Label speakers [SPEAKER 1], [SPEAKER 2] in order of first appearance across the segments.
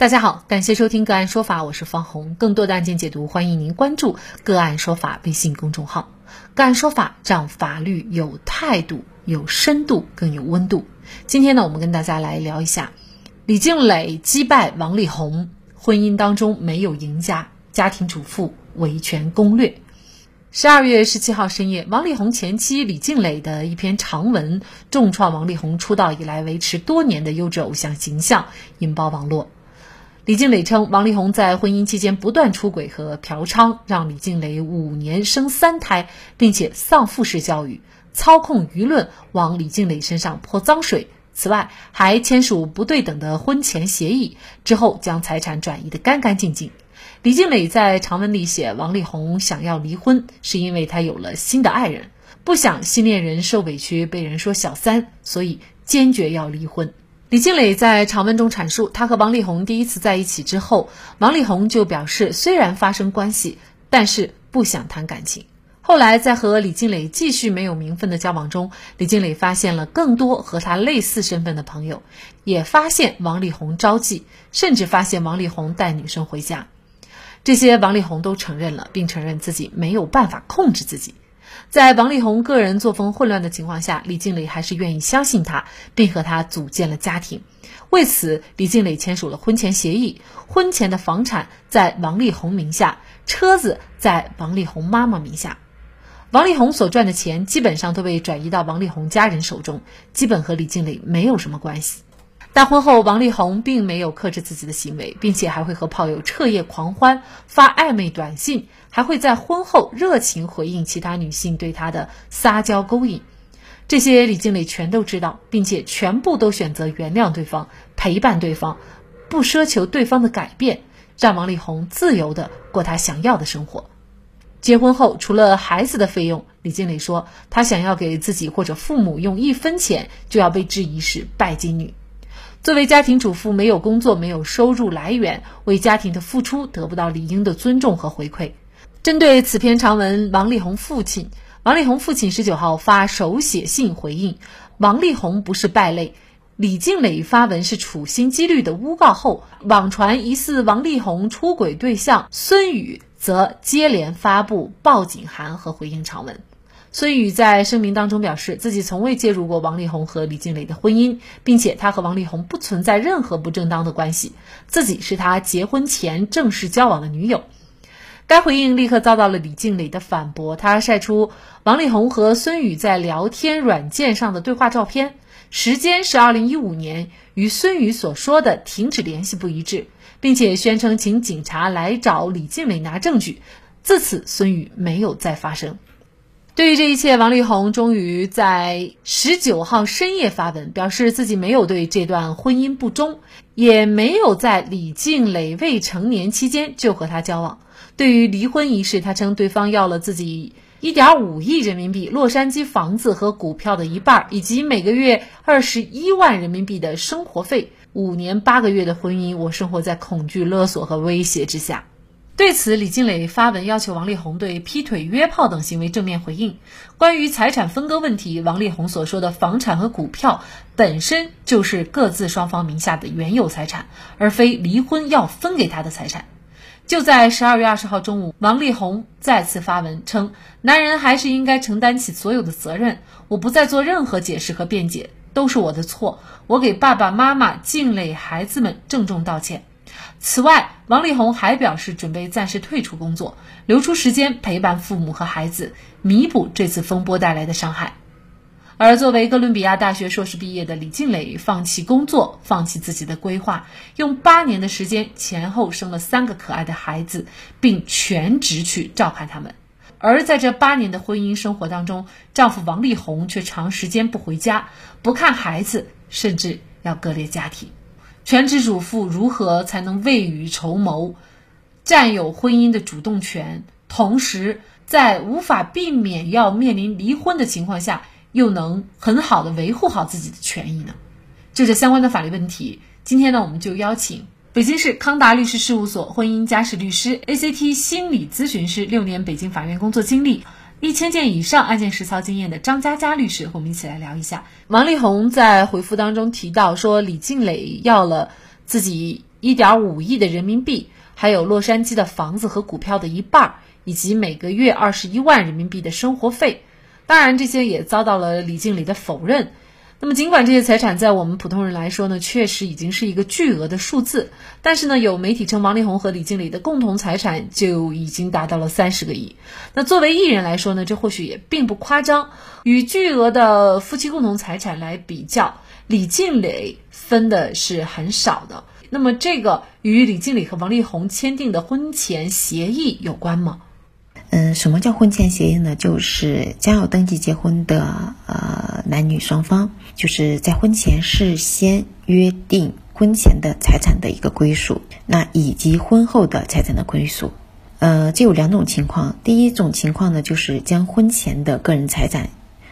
[SPEAKER 1] 大家好，感谢收听个案说法，我是方红。更多的案件解读，欢迎您关注个案说法微信公众号。个案说法让法律有态度、有深度、更有温度。今天呢，我们跟大家来聊一下李静蕾击败王力宏，婚姻当中没有赢家，家庭主妇维权攻略。十二月十七号深夜，王力宏前妻李静蕾的一篇长文重创王力宏出道以来维持多年的优质偶像形象，引爆网络。李静蕾称，王力宏在婚姻期间不断出轨和嫖娼，让李静蕾五年生三胎，并且丧父式教育，操控舆论往李静蕾身上泼脏水。此外，还签署不对等的婚前协议，之后将财产转移得干干净净。李静蕾在长文里写，王力宏想要离婚，是因为他有了新的爱人，不想新恋人受委屈被人说小三，所以坚决要离婚。李静蕾在长文中阐述，她和王力宏第一次在一起之后，王力宏就表示虽然发生关系，但是不想谈感情。后来在和李静蕾继续没有名分的交往中，李静蕾发现了更多和她类似身份的朋友，也发现王力宏招妓，甚至发现王力宏带女生回家。这些王力宏都承认了，并承认自己没有办法控制自己。在王力宏个人作风混乱的情况下，李静蕾还是愿意相信他，并和他组建了家庭。为此，李静蕾签署了婚前协议，婚前的房产在王力宏名下，车子在王力宏妈妈名下。王力宏所赚的钱基本上都被转移到王力宏家人手中，基本和李静蕾没有什么关系。大婚后，王力宏并没有克制自己的行为，并且还会和炮友彻夜狂欢，发暧昧短信，还会在婚后热情回应其他女性对他的撒娇勾引。这些李静蕾全都知道，并且全部都选择原谅对方，陪伴对方，不奢求对方的改变，让王力宏自由的过他想要的生活。结婚后，除了孩子的费用，李静蕾说，她想要给自己或者父母用一分钱，就要被质疑是拜金女。作为家庭主妇，没有工作，没有收入来源，为家庭的付出得不到理应的尊重和回馈。针对此篇长文，王力宏父亲王力宏父亲十九号发手写信回应：王力宏不是败类，李静蕾发文是处心积虑的诬告后，网传疑似王力宏出轨对象孙宇则接连发布报警函和回应长文。孙宇在声明当中表示，自己从未介入过王力宏和李静蕾的婚姻，并且他和王力宏不存在任何不正当的关系，自己是他结婚前正式交往的女友。该回应立刻遭到了李静蕾的反驳，他晒出王力宏和孙宇在聊天软件上的对话照片，时间是二零一五年，与孙宇所说的停止联系不一致，并且宣称请警察来找李静蕾拿证据。自此，孙宇没有再发声。对于这一切，王力宏终于在十九号深夜发文，表示自己没有对这段婚姻不忠，也没有在李静蕾未成年期间就和他交往。对于离婚一事，他称对方要了自己一点五亿人民币、洛杉矶房子和股票的一半，以及每个月二十一万人民币的生活费。五年八个月的婚姻，我生活在恐惧、勒索和威胁之下。对此，李静蕾发文要求王力宏对劈腿、约炮等行为正面回应。关于财产分割问题，王力宏所说的房产和股票本身就是各自双方名下的原有财产，而非离婚要分给他的财产。就在十二月二十号中午，王力宏再次发文称：“男人还是应该承担起所有的责任，我不再做任何解释和辩解，都是我的错，我给爸爸妈妈、静蕾孩子们郑重道歉。”此外，王力宏还表示准备暂时退出工作，留出时间陪伴父母和孩子，弥补这次风波带来的伤害。而作为哥伦比亚大学硕士毕业的李静蕾，放弃工作，放弃自己的规划，用八年的时间前后生了三个可爱的孩子，并全职去照看他们。而在这八年的婚姻生活当中，丈夫王力宏却长时间不回家，不看孩子，甚至要割裂家庭。全职主妇如何才能未雨绸缪，占有婚姻的主动权，同时在无法避免要面临离婚的情况下，又能很好的维护好自己的权益呢？就这相关的法律问题，今天呢，我们就邀请北京市康达律师事务所婚姻家事律师、ACT 心理咨询师，六年北京法院工作经历。一千件以上案件实操经验的张佳佳律师和我们一起来聊一下。王力宏在回复当中提到说，李静蕾要了自己一点五亿的人民币，还有洛杉矶的房子和股票的一半，以及每个月二十一万人民币的生活费。当然，这些也遭到了李静蕾的否认。那么，尽管这些财产在我们普通人来说呢，确实已经是一个巨额的数字，但是呢，有媒体称王力宏和李静蕾的共同财产就已经达到了三十个亿。那作为艺人来说呢，这或许也并不夸张。与巨额的夫妻共同财产来比较，李静蕾分的是很少的。那么，这个与李静蕾和王力宏签订的婚前协议有关吗？
[SPEAKER 2] 嗯，什么叫婚前协议呢？就是将要登记结婚的呃男女双方，就是在婚前事先约定婚前的财产的一个归属，那以及婚后的财产的归属。呃，这有两种情况。第一种情况呢，就是将婚前的个人财产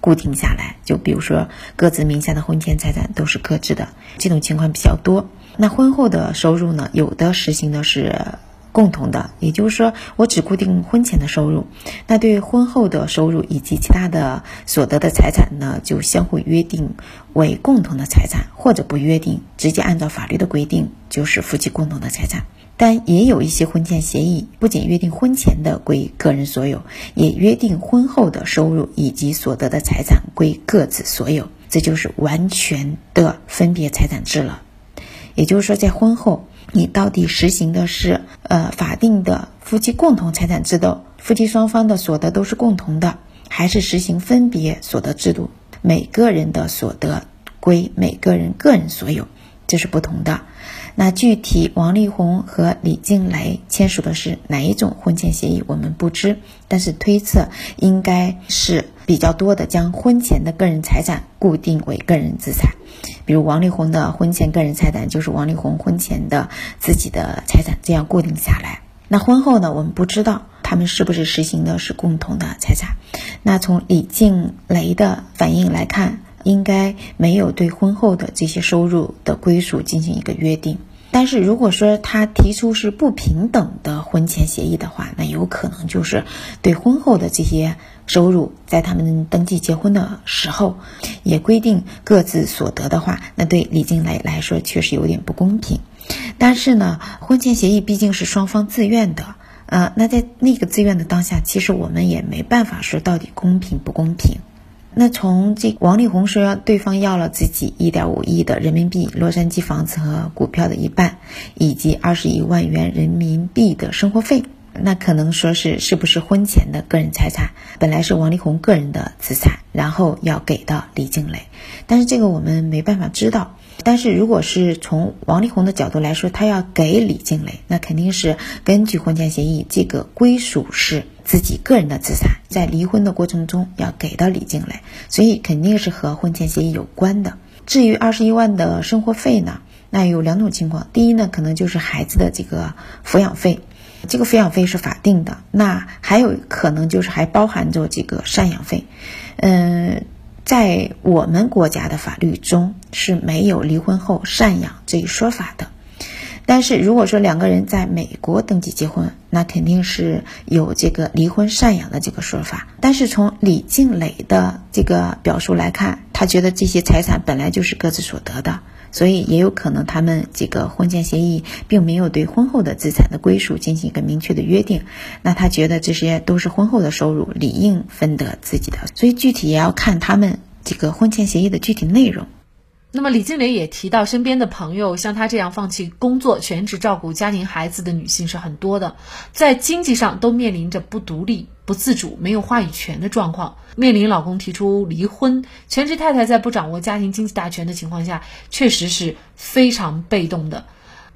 [SPEAKER 2] 固定下来，就比如说各自名下的婚前财产都是各自的，这种情况比较多。那婚后的收入呢，有的实行的是。共同的，也就是说，我只固定婚前的收入，那对婚后的收入以及其他的所得的财产呢，就相互约定为共同的财产，或者不约定，直接按照法律的规定就是夫妻共同的财产。但也有一些婚前协议，不仅约定婚前的归个人所有，也约定婚后的收入以及所得的财产归各自所有，这就是完全的分别财产制了。也就是说，在婚后。你到底实行的是呃法定的夫妻共同财产制度，夫妻双方的所得都是共同的，还是实行分别所得制度，每个人的所得归每个人个人所有，这是不同的。那具体王力宏和李静蕾签署的是哪一种婚前协议，我们不知，但是推测应该是比较多的，将婚前的个人财产固定为个人资产。比如王力宏的婚前个人财产就是王力宏婚前的自己的财产，这样固定下来。那婚后呢？我们不知道他们是不是实行的是共同的财产。那从李静蕾的反应来看，应该没有对婚后的这些收入的归属进行一个约定。但是如果说他提出是不平等的婚前协议的话，那有可能就是对婚后的这些收入，在他们登记结婚的时候，也规定各自所得的话，那对李静蕾来说确实有点不公平。但是呢，婚前协议毕竟是双方自愿的，呃，那在那个自愿的当下，其实我们也没办法说到底公平不公平。那从这王力宏说对方要了自己一点五亿的人民币洛杉矶房子和股票的一半，以及二十一万元人民币的生活费，那可能说是是不是婚前的个人财产，本来是王力宏个人的资产，然后要给到李静蕾，但是这个我们没办法知道。但是如果是从王力宏的角度来说，他要给李静蕾，那肯定是根据婚前协议，这个归属是自己个人的资产，在离婚的过程中要给到李静蕾，所以肯定是和婚前协议有关的。至于二十一万的生活费呢，那有两种情况，第一呢，可能就是孩子的这个抚养费，这个抚养费是法定的，那还有可能就是还包含着这个赡养费，嗯。在我们国家的法律中是没有离婚后赡养这一说法的，但是如果说两个人在美国登记结婚，那肯定是有这个离婚赡养的这个说法。但是从李静蕾的这个表述来看，他觉得这些财产本来就是各自所得的。所以也有可能他们这个婚前协议并没有对婚后的资产的归属进行一个明确的约定，那他觉得这些都是婚后的收入，理应分得自己的。所以具体也要看他们这个婚前协议的具体内容。
[SPEAKER 1] 那么李静蕾也提到，身边的朋友像她这样放弃工作、全职照顾家庭孩子的女性是很多的，在经济上都面临着不独立、不自主、没有话语权的状况，面临老公提出离婚，全职太太在不掌握家庭经济大权的情况下，确实是非常被动的。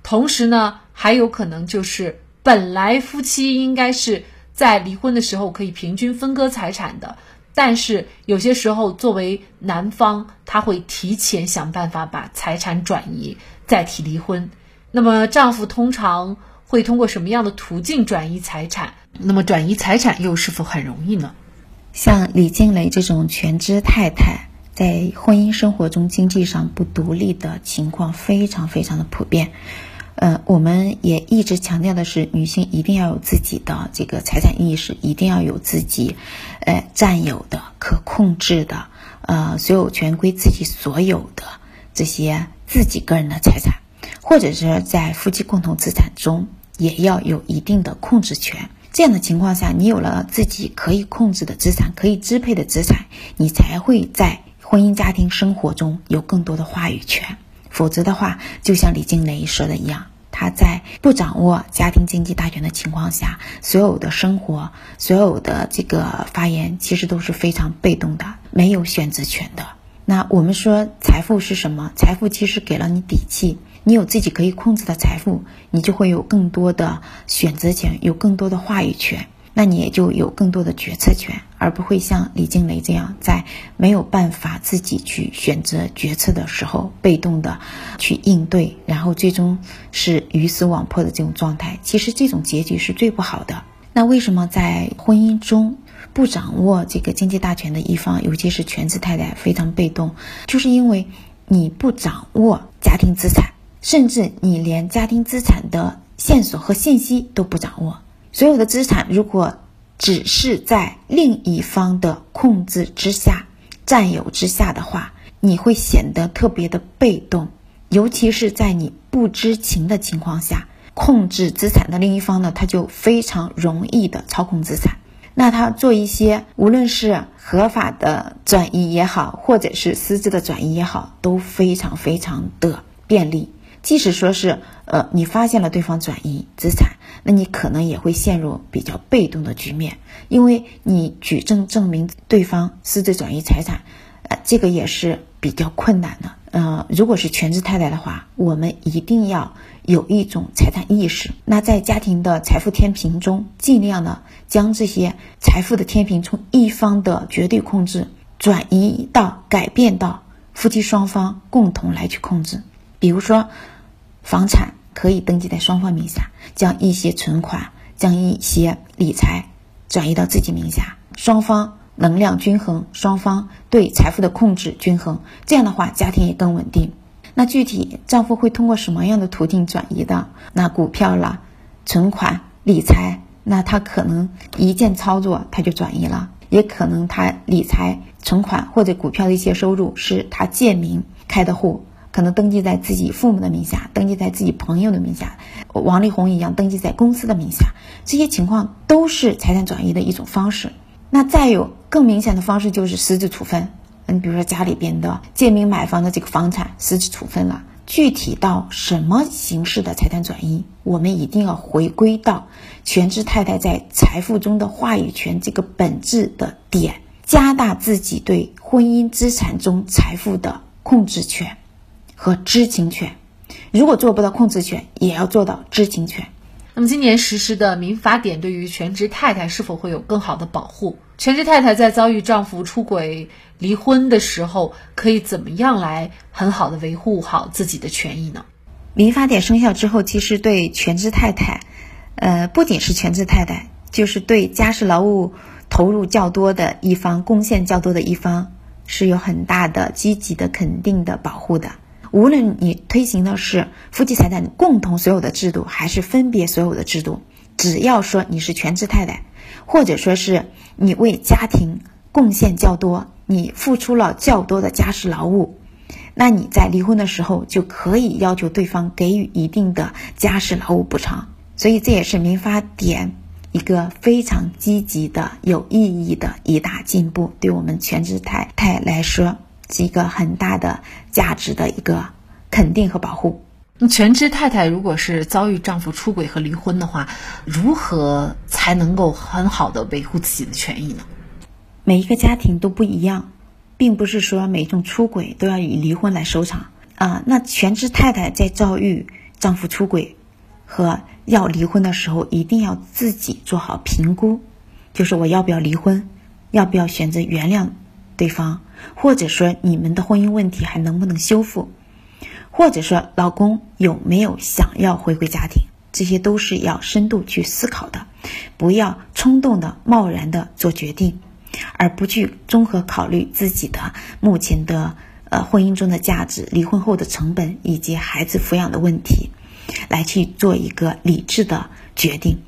[SPEAKER 1] 同时呢，还有可能就是本来夫妻应该是在离婚的时候可以平均分割财产的。但是有些时候，作为男方，他会提前想办法把财产转移，再提离婚。那么丈夫通常会通过什么样的途径转移财产？那么转移财产又是否很容易呢？
[SPEAKER 2] 像李静蕾这种全职太太，在婚姻生活中经济上不独立的情况非常非常的普遍。呃，我们也一直强调的是，女性一定要有自己的这个财产意识，一定要有自己，呃，占有的、可控制的，呃，所有权归自己所有的这些自己个人的财产。或者是在夫妻共同资产中也要有一定的控制权。这样的情况下，你有了自己可以控制的资产、可以支配的资产，你才会在婚姻家庭生活中有更多的话语权。否则的话，就像李静蕾说的一样，他在不掌握家庭经济大权的情况下，所有的生活、所有的这个发言，其实都是非常被动的，没有选择权的。那我们说财富是什么？财富其实给了你底气。你有自己可以控制的财富，你就会有更多的选择权，有更多的话语权，那你也就有更多的决策权，而不会像李静蕾这样，在没有办法自己去选择决策的时候，被动的去应对，然后最终是鱼死网破的这种状态。其实这种结局是最不好的。那为什么在婚姻中不掌握这个经济大权的一方，尤其是全职太太非常被动，就是因为你不掌握家庭资产。甚至你连家庭资产的线索和信息都不掌握，所有的资产如果只是在另一方的控制之下、占有之下的话，你会显得特别的被动，尤其是在你不知情的情况下，控制资产的另一方呢，他就非常容易的操控资产。那他做一些无论是合法的转移也好，或者是私自的转移也好，都非常非常的便利。即使说是，呃，你发现了对方转移资产，那你可能也会陷入比较被动的局面，因为你举证证明对方私自转移财产，呃，这个也是比较困难的。呃，如果是全职太太的话，我们一定要有一种财产意识。那在家庭的财富天平中，尽量呢将这些财富的天平从一方的绝对控制转移到改变到夫妻双方共同来去控制，比如说。房产可以登记在双方名下，将一些存款、将一些理财转移到自己名下，双方能量均衡，双方对财富的控制均衡，这样的话家庭也更稳定。那具体丈夫会通过什么样的途径转移的？那股票啦、存款、理财，那他可能一键操作他就转移了，也可能他理财、存款或者股票的一些收入是他借名开的户。可能登记在自己父母的名下，登记在自己朋友的名下，王力宏一样登记在公司的名下，这些情况都是财产转移的一种方式。那再有更明显的方式就是实质处分，你，比如说家里边的借名买房的这个房产实质处分了。具体到什么形式的财产转移，我们一定要回归到全职太太在财富中的话语权这个本质的点，加大自己对婚姻资产中财富的控制权。和知情权，如果做不到控制权，也要做到知情权。
[SPEAKER 1] 那么，今年实施的民法典对于全职太太是否会有更好的保护？全职太太在遭遇丈夫出轨、离婚的时候，可以怎么样来很好的维护好自己的权益呢？
[SPEAKER 2] 民法典生效之后，其实对全职太太，呃，不仅是全职太太，就是对家事劳务投入较多的一方、贡献较多的一方，是有很大的积极的、肯定的保护的。无论你推行的是夫妻财产共同所有的制度，还是分别所有的制度，只要说你是全职太太，或者说是你为家庭贡献较多，你付出了较多的家事劳务，那你在离婚的时候就可以要求对方给予一定的家事劳务补偿。所以这也是民法典一个非常积极的、有意义的一大进步，对我们全职太太来说。是一个很大的价值的一个肯定和保护。
[SPEAKER 1] 那全职太太如果是遭遇丈夫出轨和离婚的话，如何才能够很好的维护自己的权益呢？
[SPEAKER 2] 每一个家庭都不一样，并不是说每一种出轨都要以离婚来收场啊。那全职太太在遭遇丈夫出轨和要离婚的时候，一定要自己做好评估，就是我要不要离婚，要不要选择原谅。对方，或者说你们的婚姻问题还能不能修复，或者说老公有没有想要回归家庭，这些都是要深度去思考的，不要冲动的、贸然的做决定，而不去综合考虑自己的目前的呃婚姻中的价值、离婚后的成本以及孩子抚养的问题，来去做一个理智的决定。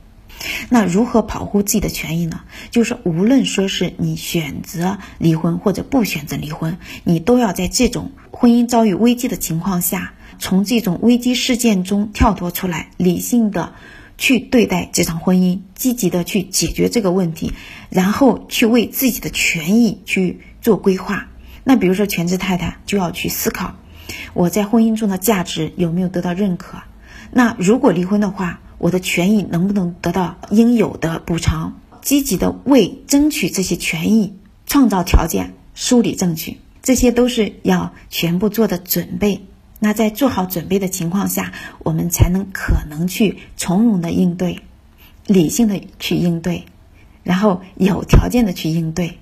[SPEAKER 2] 那如何保护自己的权益呢？就是无论说是你选择离婚或者不选择离婚，你都要在这种婚姻遭遇危机的情况下，从这种危机事件中跳脱出来，理性的去对待这场婚姻，积极的去解决这个问题，然后去为自己的权益去做规划。那比如说全职太太就要去思考，我在婚姻中的价值有没有得到认可？那如果离婚的话，我的权益能不能得到应有的补偿？积极的为争取这些权益创造条件，梳理证据，这些都是要全部做的准备。那在做好准备的情况下，我们才能可能去从容的应对，理性的去应对，然后有条件的去应对，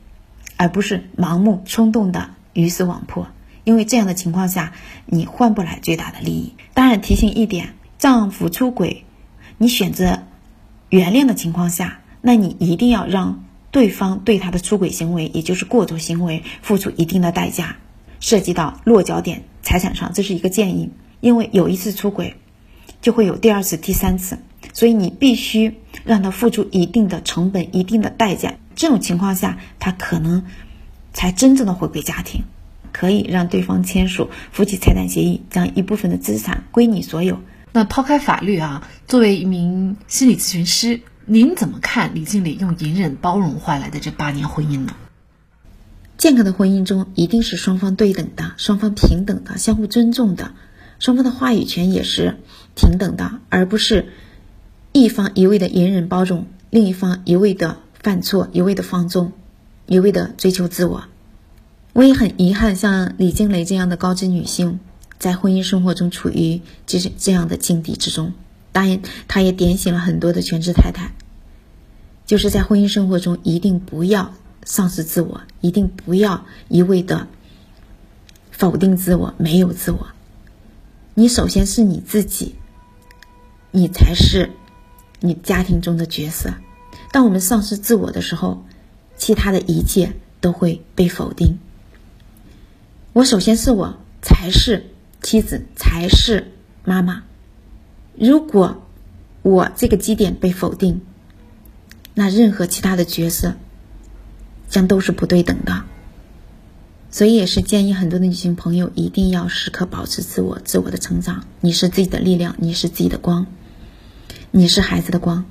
[SPEAKER 2] 而不是盲目冲动的鱼死网破。因为这样的情况下，你换不来最大的利益。当然，提醒一点，丈夫出轨，你选择原谅的情况下。那你一定要让对方对他的出轨行为，也就是过错行为，付出一定的代价，涉及到落脚点财产上，这是一个建议。因为有一次出轨，就会有第二次、第三次，所以你必须让他付出一定的成本、一定的代价。这种情况下，他可能才真正的回归家庭，可以让对方签署夫妻财产协议，将一部分的资产归你所有。
[SPEAKER 1] 那抛开法律啊，作为一名心理咨询师。您怎么看李静蕾用隐忍包容换来的这八年婚姻呢？
[SPEAKER 2] 健康的婚姻中一定是双方对等的，双方平等的，相互尊重的，双方的话语权也是平等的，而不是一方一味的隐忍包容，另一方一味的犯错，一味的放纵，一味的追求自我。我也很遗憾，像李静蕾这样的高知女性，在婚姻生活中处于这这样的境地之中。当然，他也点醒了很多的全职太太，就是在婚姻生活中一定不要丧失自我，一定不要一味的否定自我，没有自我。你首先是你自己，你才是你家庭中的角色。当我们丧失自我的时候，其他的一切都会被否定。我首先是我，才是妻子，才是妈妈。如果我这个基点被否定，那任何其他的角色将都是不对等的。所以也是建议很多的女性朋友一定要时刻保持自我、自我的成长。你是自己的力量，你是自己的光，你是孩子的光。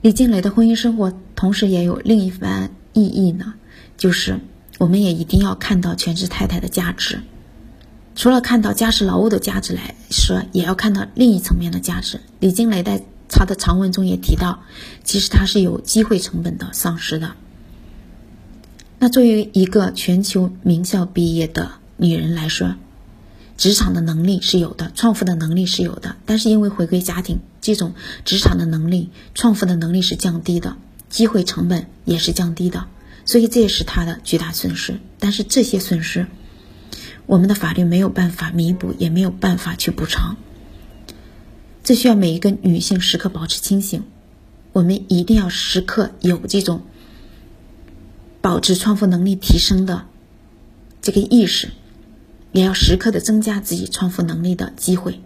[SPEAKER 2] 李静蕾的婚姻生活同时也有另一番意义呢，就是我们也一定要看到全职太太的价值。除了看到家事劳务的价值来说，也要看到另一层面的价值。李金雷在他的长文中也提到，其实他是有机会成本的丧失的。那作为一个全球名校毕业的女人来说，职场的能力是有的，创富的能力是有的，但是因为回归家庭，这种职场的能力、创富的能力是降低的，机会成本也是降低的，所以这也是他的巨大损失。但是这些损失。我们的法律没有办法弥补，也没有办法去补偿。这需要每一个女性时刻保持清醒。我们一定要时刻有这种保持创富能力提升的这个意识，也要时刻的增加自己创富能力的机会。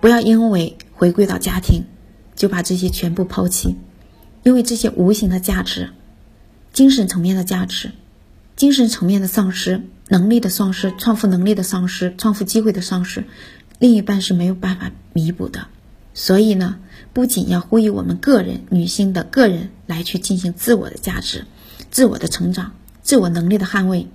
[SPEAKER 2] 不要因为回归到家庭，就把这些全部抛弃，因为这些无形的价值、精神层面的价值、精神层面的丧失。能力的丧失，创富能力的丧失，创富机会的丧失，另一半是没有办法弥补的。所以呢，不仅要呼吁我们个人女性的个人来去进行自我的价值、自我的成长、自我能力的捍卫，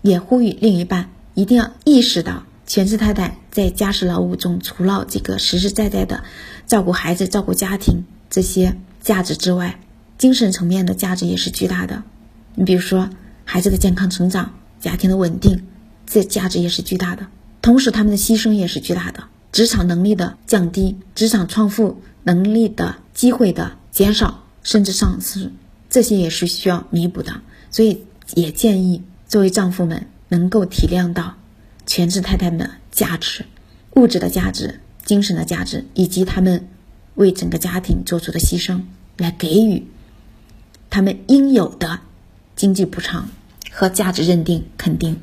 [SPEAKER 2] 也呼吁另一半一定要意识到，全职太太在家事劳务中，除了这个实实在在的照顾孩子、照顾家庭这些价值之外，精神层面的价值也是巨大的。你比如说，孩子的健康成长。家庭的稳定，这价值也是巨大的。同时，他们的牺牲也是巨大的。职场能力的降低，职场创富能力的机会的减少，甚至丧失，这些也是需要弥补的。所以，也建议作为丈夫们能够体谅到全职太太们的价值、物质的价值、精神的价值，以及他们为整个家庭做出的牺牲，来给予他们应有的经济补偿。和价值认定肯定，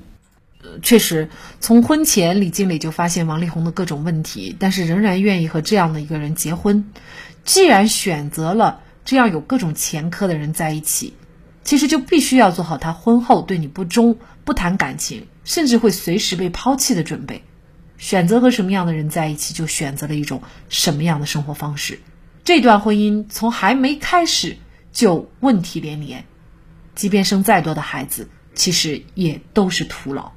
[SPEAKER 1] 呃，确实，从婚前李经理就发现王力宏的各种问题，但是仍然愿意和这样的一个人结婚。既然选择了这样有各种前科的人在一起，其实就必须要做好他婚后对你不忠、不谈感情，甚至会随时被抛弃的准备。选择和什么样的人在一起，就选择了一种什么样的生活方式。这段婚姻从还没开始就问题连连，即便生再多的孩子，其实也都是徒劳。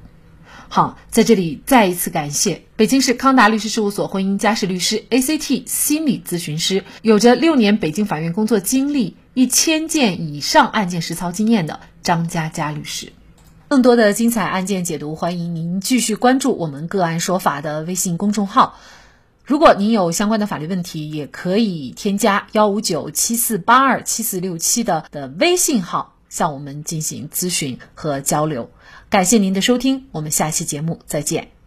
[SPEAKER 1] 好，在这里再一次感谢北京市康达律师事务所婚姻家事律师、ACT 心理咨询师，有着六年北京法院工作经历、一千件以上案件实操经验的张佳佳律师。更多的精彩案件解读，欢迎您继续关注我们“个案说法”的微信公众号。如果您有相关的法律问题，也可以添加幺五九七四八二七四六七的的微信号向我们进行咨询和交流。感谢您的收听，我们下期节目再见。